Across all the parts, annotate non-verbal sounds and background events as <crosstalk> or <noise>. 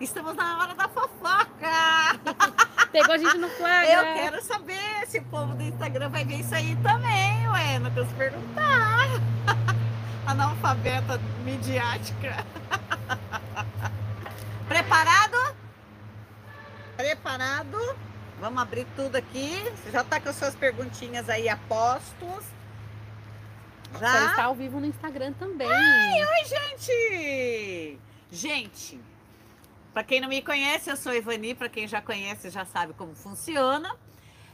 Estamos na hora da fofoca! Pegou a gente no flagra. Eu quero saber se o povo do Instagram vai ver isso aí também, ué. Não posso perguntar. <laughs> Analfabeta midiática. <laughs> Preparado? Preparado? Vamos abrir tudo aqui. Você já tá com as suas perguntinhas aí a postos. Já? Você está ao vivo no Instagram também. Ai, oi, gente! Gente, para quem não me conhece, eu sou Ivani. Para quem já conhece, já sabe como funciona.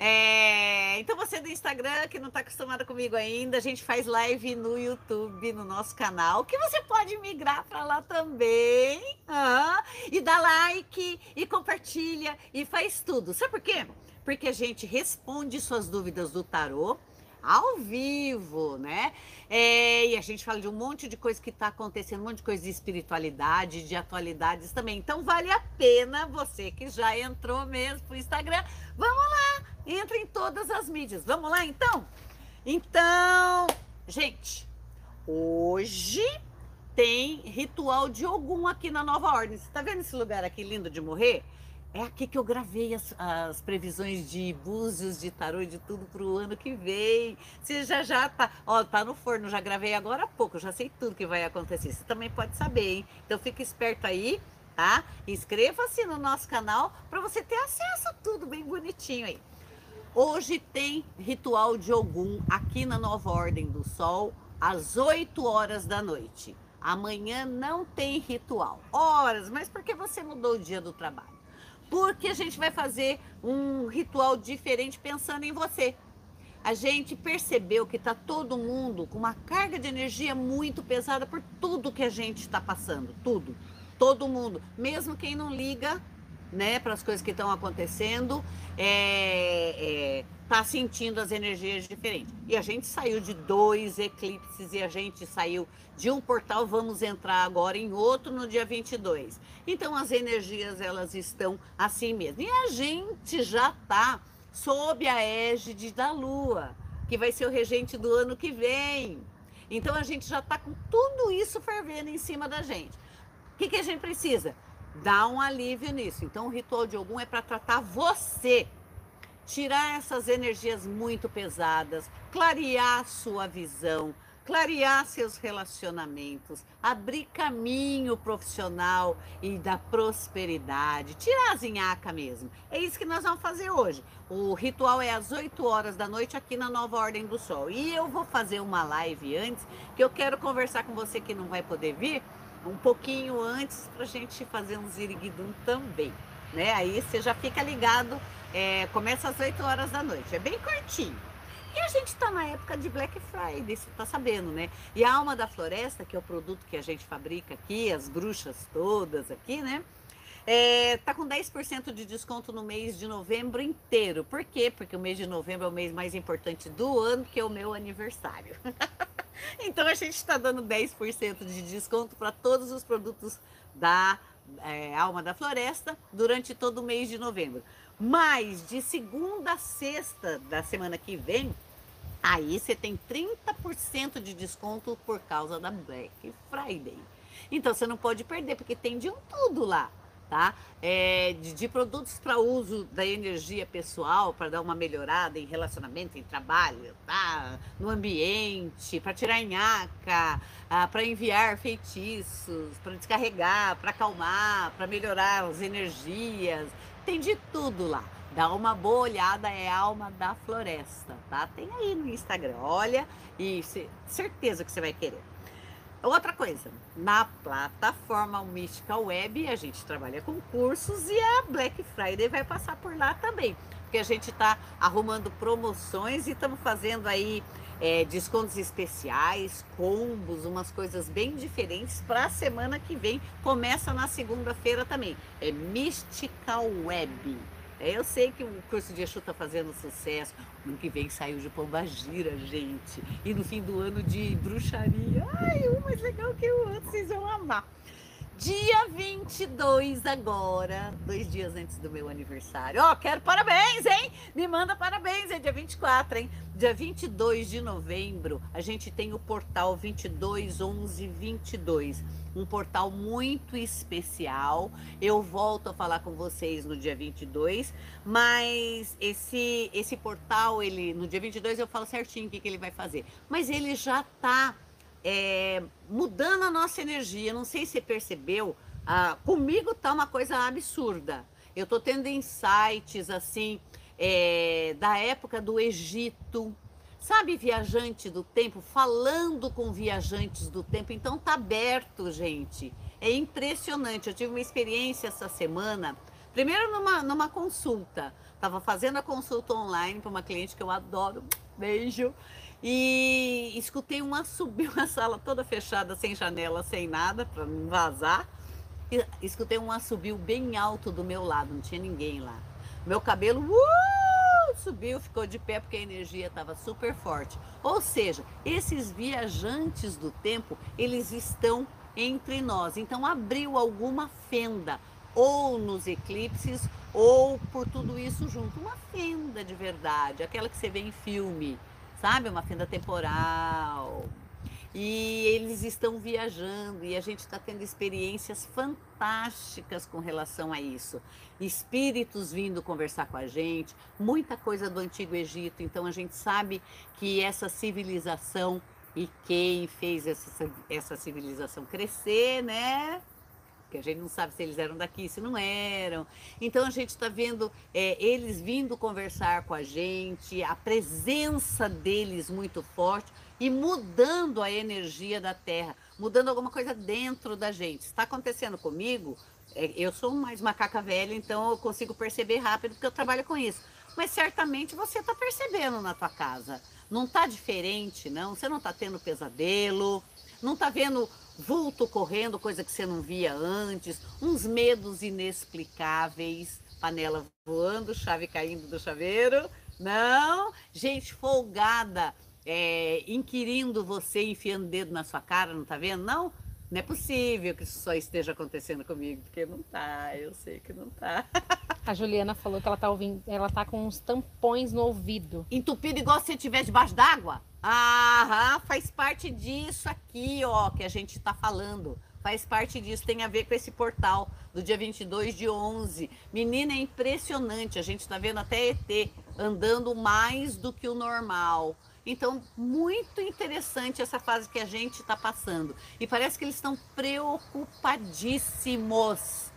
É, então você do Instagram que não está acostumada comigo ainda, a gente faz live no YouTube, no nosso canal, que você pode migrar para lá também. Ah, e dá like, e compartilha, e faz tudo. Sabe por quê? Porque a gente responde suas dúvidas do tarô ao vivo, né? É, e a gente fala de um monte de coisa que está acontecendo, um monte de coisa de espiritualidade, de atualidades também. Então vale a pena você que já entrou mesmo pro Instagram, vamos lá, entra em todas as mídias. Vamos lá então? Então, gente, hoje tem ritual de Ogum aqui na Nova Ordem. Você tá vendo esse lugar aqui lindo de morrer? É aqui que eu gravei as, as previsões de búzios, de tarô, de tudo para o ano que vem. Você já já tá, ó, tá no forno, já gravei agora há pouco, já sei tudo que vai acontecer. Você também pode saber, hein? Então fica esperto aí, tá? Inscreva-se no nosso canal para você ter acesso a tudo bem bonitinho aí. Hoje tem ritual de Ogum aqui na Nova Ordem do Sol, às 8 horas da noite. Amanhã não tem ritual. Horas, mas por que você mudou o dia do trabalho? Porque a gente vai fazer um ritual diferente pensando em você. A gente percebeu que está todo mundo com uma carga de energia muito pesada por tudo que a gente está passando, tudo, todo mundo, mesmo quem não liga, né, para as coisas que estão acontecendo, é, é, tá sentindo as energias diferentes. E a gente saiu de dois eclipses e a gente saiu de um portal, vamos entrar agora em outro no dia 22. Então as energias elas estão assim mesmo. E a gente já tá sob a égide da lua, que vai ser o regente do ano que vem. Então a gente já tá com tudo isso fervendo em cima da gente. O que, que a gente precisa? Dar um alívio nisso. Então o ritual de algum é para tratar você tirar essas energias muito pesadas, clarear sua visão, clarear seus relacionamentos, abrir caminho profissional e da prosperidade, tirar a zinhaca mesmo. É isso que nós vamos fazer hoje. O ritual é às 8 horas da noite aqui na Nova Ordem do Sol. E eu vou fazer uma live antes, que eu quero conversar com você que não vai poder vir, um pouquinho antes para a gente fazer um ziriguidum também. Né? Aí você já fica ligado é, começa às 8 horas da noite, é bem curtinho. E a gente está na época de Black Friday, você está sabendo, né? E a Alma da Floresta, que é o produto que a gente fabrica aqui, as bruxas todas aqui, né? É, tá com 10% de desconto no mês de novembro inteiro. Por quê? Porque o mês de novembro é o mês mais importante do ano, que é o meu aniversário. <laughs> então a gente está dando 10% de desconto para todos os produtos da é, Alma da Floresta durante todo o mês de novembro. Mas de segunda a sexta da semana que vem, aí você tem 30% de desconto por causa da Black Friday. Então você não pode perder, porque tem de um tudo lá tá? É, de, de, produtos para uso da energia pessoal, para dar uma melhorada em relacionamento, em trabalho, tá? No ambiente, para tirar nhaca, ah, para enviar feitiços, para descarregar, para acalmar, para melhorar as energias. Tem de tudo lá. Dá uma boa olhada, é Alma da Floresta, tá? Tem aí no Instagram. Olha e certeza que você vai querer. Outra coisa, na plataforma Mystical Web a gente trabalha com cursos e a Black Friday vai passar por lá também, porque a gente está arrumando promoções e estamos fazendo aí é, descontos especiais, combos, umas coisas bem diferentes para a semana que vem. Começa na segunda-feira também. É Mystical Web. É, eu sei que o curso de Exu está fazendo sucesso. No que vem saiu de Pombagira, gente. E no fim do ano de bruxaria. Ai, um mais legal que o outro, vocês vão amar. Dia 22 agora, dois dias antes do meu aniversário. Ó, oh, quero parabéns, hein? Me manda parabéns, é dia 24, hein? Dia 22 de novembro, a gente tem o portal 221122, um portal muito especial. Eu volto a falar com vocês no dia 22, mas esse esse portal, ele no dia 22 eu falo certinho o que, que ele vai fazer. Mas ele já tá é, mudando a nossa energia. Não sei se você percebeu, ah, comigo tá uma coisa absurda. Eu tô tendo insights assim é, da época do Egito, sabe, viajante do tempo, falando com viajantes do tempo. Então tá aberto, gente. É impressionante. Eu tive uma experiência essa semana. Primeiro numa, numa consulta. Estava fazendo a consulta online para uma cliente que eu adoro. Beijo. E escutei um assobio, <laughs> uma sala toda fechada, sem janela, sem nada, para não vazar. E escutei um assobio bem alto do meu lado, não tinha ninguém lá. Meu cabelo uh, subiu, ficou de pé porque a energia estava super forte. Ou seja, esses viajantes do tempo, eles estão entre nós. Então abriu alguma fenda, ou nos eclipses, ou por tudo isso junto. Uma fenda de verdade, aquela que você vê em filme sabe? Uma fenda temporal. E eles estão viajando e a gente está tendo experiências fantásticas com relação a isso. Espíritos vindo conversar com a gente, muita coisa do Antigo Egito. Então a gente sabe que essa civilização e quem fez essa, essa civilização crescer, né? Porque a gente não sabe se eles eram daqui, se não eram. Então a gente está vendo é, eles vindo conversar com a gente, a presença deles muito forte e mudando a energia da Terra, mudando alguma coisa dentro da gente. Está acontecendo comigo? É, eu sou mais macaca velha, então eu consigo perceber rápido porque eu trabalho com isso. Mas certamente você está percebendo na tua casa. Não está diferente, não. Você não está tendo pesadelo, não está vendo vulto correndo, coisa que você não via antes, uns medos inexplicáveis, panela voando, chave caindo do chaveiro. Não, gente folgada, é, inquirindo você, enfiando dedo na sua cara, não tá vendo? Não, não é possível que isso só esteja acontecendo comigo, porque não tá, eu sei que não tá. <laughs> A Juliana falou que ela tá ouvindo, ela tá com uns tampões no ouvido. Entupido igual se estiver debaixo d'água? Aham, faz parte disso aqui, ó, que a gente está falando. Faz parte disso, tem a ver com esse portal do dia 22 de 11. Menina, é impressionante, a gente está vendo até ET andando mais do que o normal. Então, muito interessante essa fase que a gente está passando. E parece que eles estão preocupadíssimos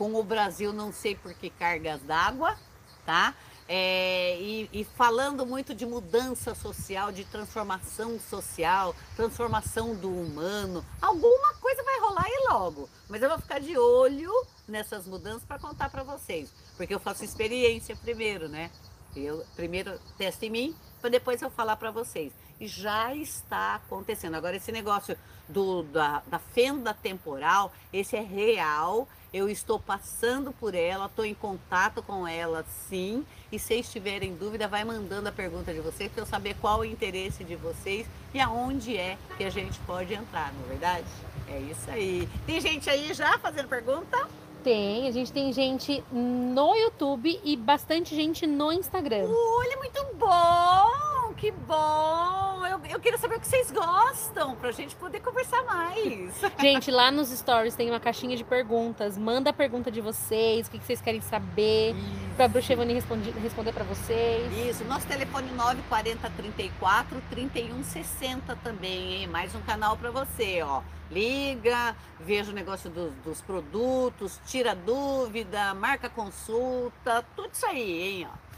com o Brasil, não sei por que cargas d'água, tá? É, e, e, falando muito de mudança social, de transformação social, transformação do humano. Alguma coisa vai rolar aí logo, mas eu vou ficar de olho nessas mudanças para contar para vocês, porque eu faço experiência primeiro, né? Eu primeiro testo em mim, para depois eu falar para vocês. E já está acontecendo. Agora, esse negócio do, da, da fenda temporal, esse é real. Eu estou passando por ela, estou em contato com ela, sim. E se estiverem em dúvida, vai mandando a pergunta de vocês para eu saber qual o interesse de vocês e aonde é que a gente pode entrar, não é verdade? É isso aí. Tem gente aí já fazendo pergunta? Tem, a gente tem gente no YouTube e bastante gente no Instagram. Olha, muito bom! Que bom! Eu, eu queria saber o que vocês gostam, pra gente poder conversar mais. <laughs> Gente, lá nos stories tem uma caixinha de perguntas. Manda a pergunta de vocês, o que vocês querem saber, Isso. pra Bruxa Evani responder, responder pra vocês. Isso, nosso telefone 940 34 31 60 também, hein? Mais um canal pra você, ó liga, veja o negócio do, dos produtos, tira dúvida, marca consulta, tudo isso aí, hein? Ó.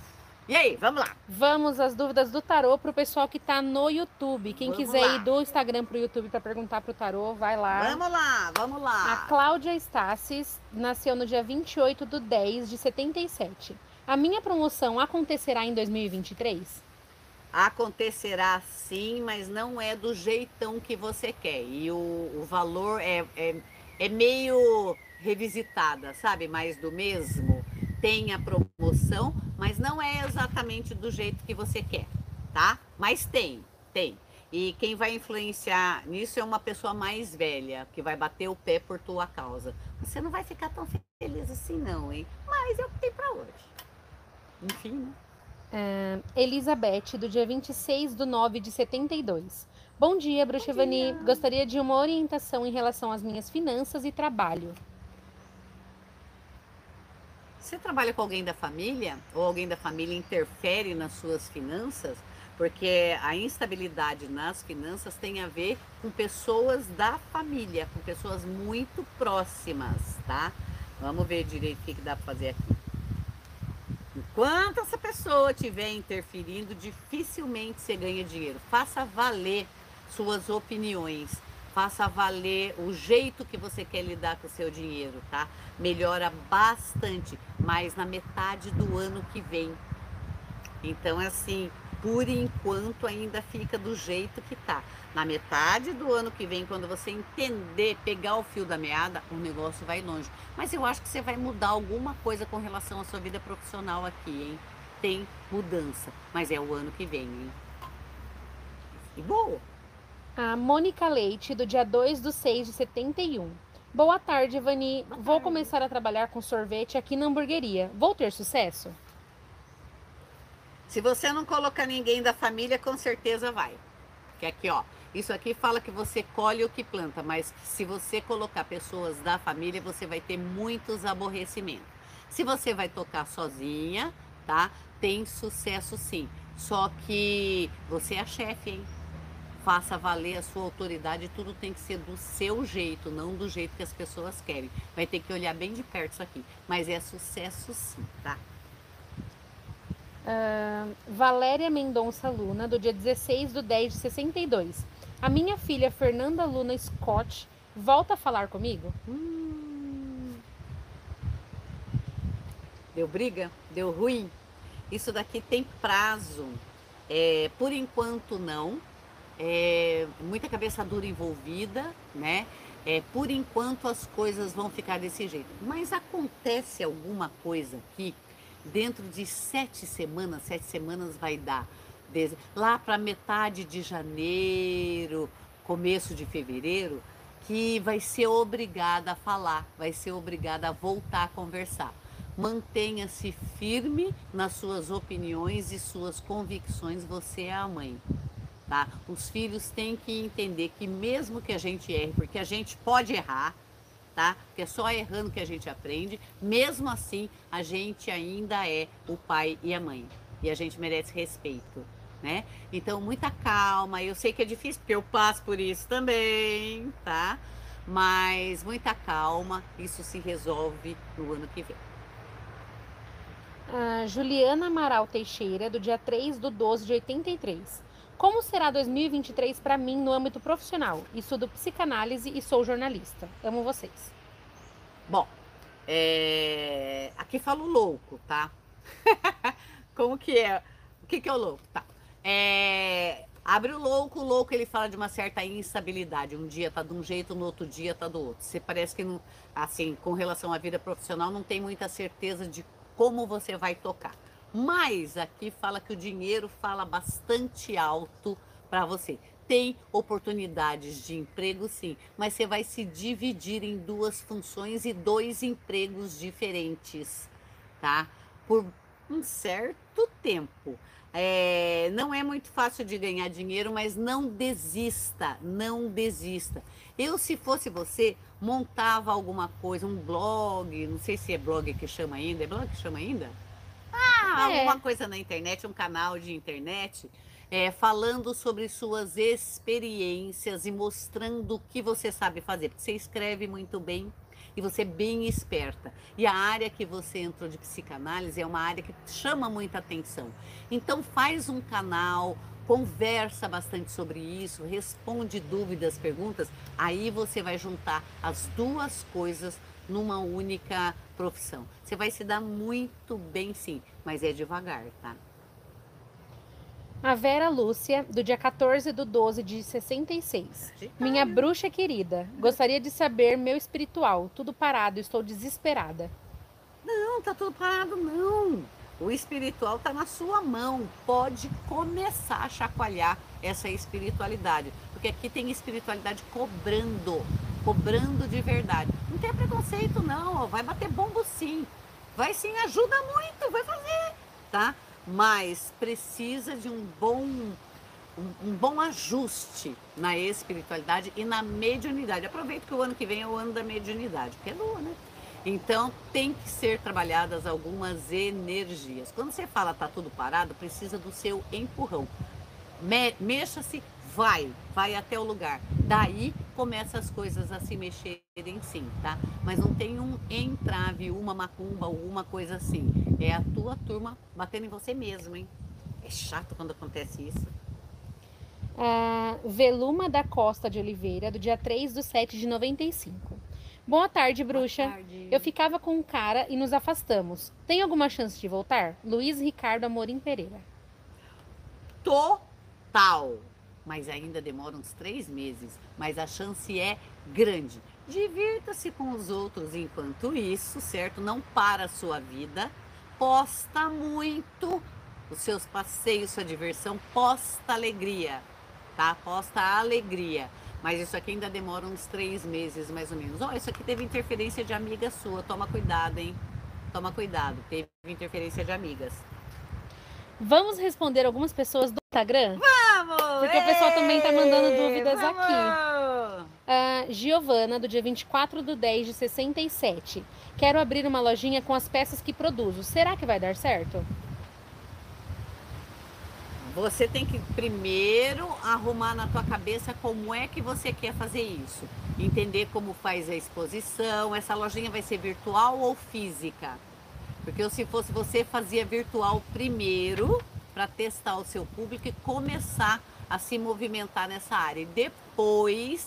E aí, vamos lá. Vamos às dúvidas do tarô para o pessoal que está no YouTube. Quem vamos quiser lá. ir do Instagram para o YouTube para perguntar para o tarô, vai lá. Vamos lá, vamos lá. A Cláudia Stassis nasceu no dia 28 do 10 de 77. A minha promoção acontecerá em 2023? Acontecerá sim, mas não é do jeitão que você quer. E o, o valor é, é, é meio revisitada, sabe? Mais do mesmo. Tem a promoção, mas não é exatamente do jeito que você quer, tá? Mas tem, tem. E quem vai influenciar nisso é uma pessoa mais velha, que vai bater o pé por tua causa. Você não vai ficar tão feliz assim, não, hein? Mas é o que tem pra hoje. Enfim, né? É, Elizabeth, do dia 26 de 9 de 72. Bom dia, Bruxa Evani. Gostaria de uma orientação em relação às minhas finanças e trabalho. Você trabalha com alguém da família ou alguém da família interfere nas suas finanças? Porque a instabilidade nas finanças tem a ver com pessoas da família, com pessoas muito próximas, tá? Vamos ver direito o que, dá para fazer aqui. Enquanto essa pessoa estiver interferindo, dificilmente você ganha dinheiro. Faça valer suas opiniões. Faça valer o jeito que você quer lidar com o seu dinheiro, tá? Melhora bastante, mas na metade do ano que vem. Então, assim, por enquanto ainda fica do jeito que tá. Na metade do ano que vem, quando você entender, pegar o fio da meada, o negócio vai longe. Mas eu acho que você vai mudar alguma coisa com relação à sua vida profissional aqui, hein? Tem mudança, mas é o ano que vem, hein? E boa! A Mônica Leite, do dia 2 do 6 de 71. Boa tarde, Vani. Boa Vou tarde. começar a trabalhar com sorvete aqui na hamburgueria. Vou ter sucesso? Se você não colocar ninguém da família, com certeza vai. Que aqui, ó, isso aqui fala que você colhe o que planta, mas se você colocar pessoas da família, você vai ter muitos aborrecimentos. Se você vai tocar sozinha, tá? Tem sucesso sim. Só que você é a chefe, hein? Faça valer a sua autoridade, tudo tem que ser do seu jeito, não do jeito que as pessoas querem. Vai ter que olhar bem de perto isso aqui. Mas é sucesso sim, tá? Ah, Valéria Mendonça Luna, do dia 16 do 10 de 62. A minha filha Fernanda Luna Scott volta a falar comigo? Hum. Deu briga? Deu ruim? Isso daqui tem prazo. É, por enquanto não. É, muita cabeça dura envolvida, né? É, por enquanto as coisas vão ficar desse jeito. Mas acontece alguma coisa aqui dentro de sete semanas, sete semanas vai dar. desde- lá para metade de janeiro, começo de fevereiro, que vai ser obrigada a falar, vai ser obrigada a voltar a conversar. Mantenha-se firme nas suas opiniões e suas convicções, você é a mãe. Tá? Os filhos têm que entender que mesmo que a gente erre, porque a gente pode errar, tá? Porque é só errando que a gente aprende, mesmo assim a gente ainda é o pai e a mãe. E a gente merece respeito, né? Então, muita calma. Eu sei que é difícil, porque eu passo por isso também, tá? Mas muita calma, isso se resolve no ano que vem. A Juliana Amaral Teixeira, do dia 3 do 12 de 83. Como será 2023 para mim no âmbito profissional? Estudo psicanálise e sou jornalista. Amo vocês. Bom, é, aqui fala o louco, tá? <laughs> Como que é? O que, que é o louco? Tá. É, Abre o louco, o louco ele fala de uma certa instabilidade. Um dia tá de um jeito, no outro dia tá do outro. Você parece que não, assim, com relação à vida profissional, não tem muita certeza de como você vai tocar. Mas aqui fala que o dinheiro fala bastante alto para você. Tem oportunidades de emprego, sim, mas você vai se dividir em duas funções e dois empregos diferentes, tá? Por um certo tempo. É, não é muito fácil de ganhar dinheiro, mas não desista, não desista. Eu, se fosse você, montava alguma coisa, um blog, não sei se é blog que chama ainda, é blog que chama ainda? Ah, É. alguma coisa na internet, um canal de internet, é, falando sobre suas experiências e mostrando o que você sabe fazer. Porque você escreve muito bem e você é bem esperta. E a área que você entrou de psicanálise é uma área que chama muita atenção. Então faz um canal, conversa bastante sobre isso, responde dúvidas, perguntas, aí você vai juntar as duas coisas numa única profissão. Você vai se dar muito bem sim, mas é devagar, tá? A Vera Lúcia, do dia 14 do 12 de 66. Minha bruxa querida, gostaria de saber meu espiritual. Tudo parado, estou desesperada. Não, tá tudo parado, não. O espiritual tá na sua mão. Pode começar a chacoalhar essa espiritualidade. Porque aqui tem espiritualidade cobrando, cobrando de verdade. Tem preconceito, não. Vai bater bombo sim. Vai sim, ajuda muito, vai fazer, tá? Mas precisa de um bom um, um, bom ajuste na espiritualidade e na mediunidade. Aproveito que o ano que vem é o ano da mediunidade, porque é lua, né? Então tem que ser trabalhadas algumas energias. Quando você fala tá tudo parado, precisa do seu empurrão. Me, Mexa-se, vai, vai até o lugar. Daí começa as coisas a se mexerem sim, tá? Mas não tem um entrave, uma macumba, alguma coisa assim. É a tua turma batendo em você mesmo, hein? É chato quando acontece isso. Uh, Veluma da Costa de Oliveira, do dia 3 do 7 de 95. Boa tarde, bruxa. Boa tarde. Eu ficava com um cara e nos afastamos. Tem alguma chance de voltar? Luiz Ricardo Amorim Pereira. Total. Mas ainda demora uns três meses. Mas a chance é grande. Divirta-se com os outros enquanto isso, certo? Não para a sua vida. Posta muito os seus passeios, sua diversão. Posta alegria, tá? Posta alegria. Mas isso aqui ainda demora uns três meses, mais ou menos. Ó, oh, isso aqui teve interferência de amiga sua. Toma cuidado, hein? Toma cuidado. Teve interferência de amigas. Vamos responder algumas pessoas do Instagram? Vamos! Porque o pessoal também tá mandando dúvidas vamos. aqui. Uh, Giovana, do dia 24 do 10 de 67. Quero abrir uma lojinha com as peças que produzo. Será que vai dar certo? Você tem que primeiro arrumar na tua cabeça como é que você quer fazer isso. Entender como faz a exposição. Essa lojinha vai ser virtual ou física? Porque se fosse você, fazia virtual primeiro para testar o seu público e começar a se movimentar nessa área. E depois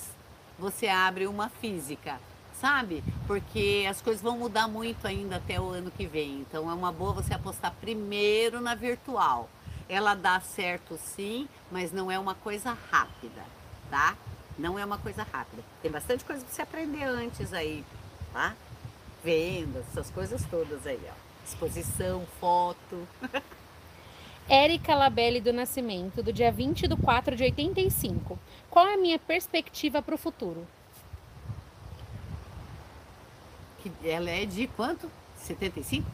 você abre uma física, sabe? Porque as coisas vão mudar muito ainda até o ano que vem. Então é uma boa você apostar primeiro na virtual ela dá certo sim, mas não é uma coisa rápida, tá? Não é uma coisa rápida. Tem bastante coisa para você aprender antes aí, tá? Vendas, essas coisas todas aí, ó. Exposição, foto. <laughs> Érica Labelle do Nascimento, do dia 20 de 4 de 85. Qual é a minha perspectiva para o futuro? Que ela é de quanto? 75?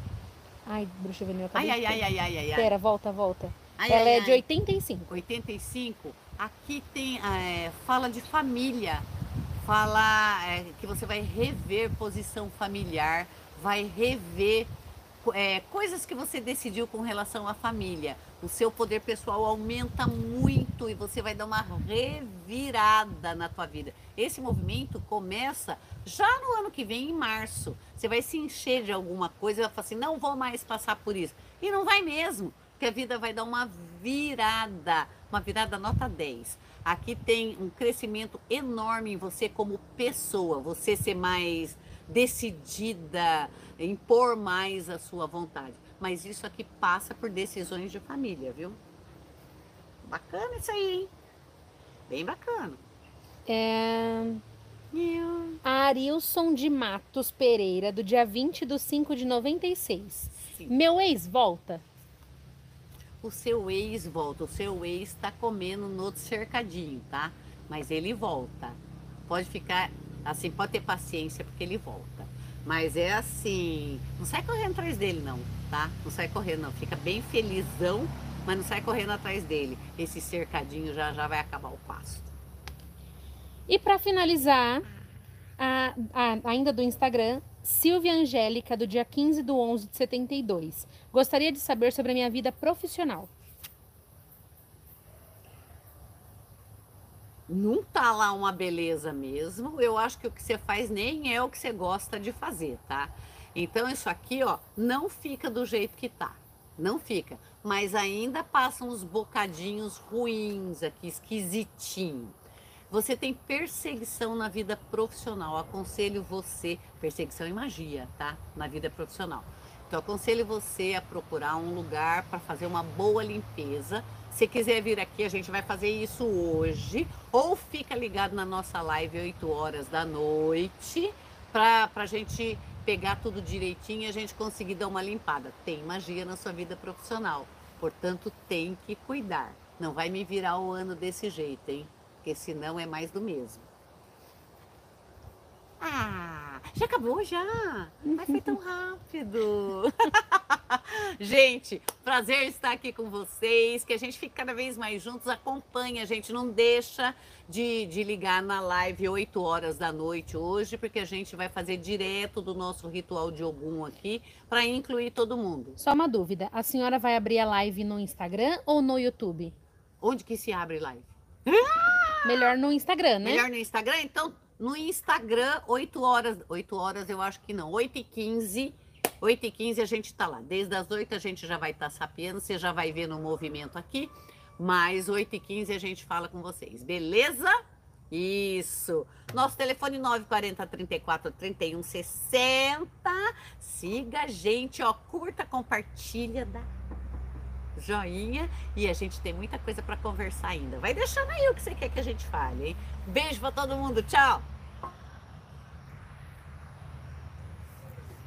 Ai, bruxa venil, ai, ai, ai, ai, ai, ai, ai. Pera, volta, volta. Ai, Ela ai, é de 85. 85. Aqui tem, é, fala de família, fala é, que você vai rever posição familiar, vai rever é, coisas que você decidiu com relação à família. O seu poder pessoal aumenta muito e você vai dar uma revirada na tua vida. Esse movimento começa já no ano que vem, em março. Você vai se encher de alguma coisa e vai falar assim: não vou mais passar por isso. E não vai mesmo que a vida vai dar uma virada, uma virada nota 10. Aqui tem um crescimento enorme em você como pessoa, você ser mais decidida, impor mais a sua vontade. Mas isso aqui passa por decisões de família, viu? Bacana isso aí, hein? Bem bacana. É... A Arilson de Matos Pereira, do dia 20 de 5 de 96. Sim. Meu ex volta o seu ex volta. O seu ex está comendo no outro cercadinho, tá? Mas ele volta. Pode ficar assim, pode ter paciência porque ele volta. Mas é assim, não sai correndo atrás dele não, tá? Não sai correndo não, fica bem felizão, mas não sai correndo atrás dele. Esse cercadinho já já vai acabar o pasto. E para finalizar, a, a, ainda do Instagram, Silvia Angélica, do dia 15 do 11 de 72. Gostaria de saber sobre a minha vida profissional. Não tá lá uma beleza mesmo. Eu acho que o que você faz nem é o que você gosta de fazer, tá? Então isso aqui, ó, não fica do jeito que tá. Não fica. Mas ainda passam uns bocadinhos ruins aqui, esquisitinho. Você tem perseguição na vida profissional. Aconselho você, perseguição e magia, tá? Na vida profissional. Então, aconselho você a procurar um lugar para fazer uma boa limpeza. Se quiser vir aqui, a gente vai fazer isso hoje. Ou fica ligado na nossa live 8 horas da noite para a gente pegar tudo direitinho e a gente conseguir dar uma limpada. Tem magia na sua vida profissional, portanto, tem que cuidar Não vai me virar o ano desse jeito, hein? Porque senão é mais do mesmo. Ah, já acabou já. Mas foi tão <laughs> rápido. <laughs> <laughs> gente, prazer estar aqui com vocês. Que a gente fique cada vez mais juntos. Acompanha, gente. Não deixa de, de ligar na live 8 horas da noite hoje, porque a gente vai fazer direto do nosso ritual de Ogum aqui para incluir todo mundo. Só uma dúvida: a senhora vai abrir a live no Instagram ou no YouTube? Onde que se abre live? <laughs> Melhor no Instagram, né? Melhor no Instagram? Então, no Instagram, 8 horas, 8 horas eu acho que não, 8 e 15, 8 e 15 a gente tá lá. Desde as 8 a gente já vai estar tá sapiando, você já vai ver no movimento aqui, mas 8 e 15 a gente fala com vocês, beleza? Isso. Nosso telefone 940 34 31 60. Siga a gente, ó, curta, compartilha, dá joinha e a gente tem muita coisa para conversar ainda. Vai deixando aí o que você quer que a gente fale, hein? Beijo para todo mundo, tchau!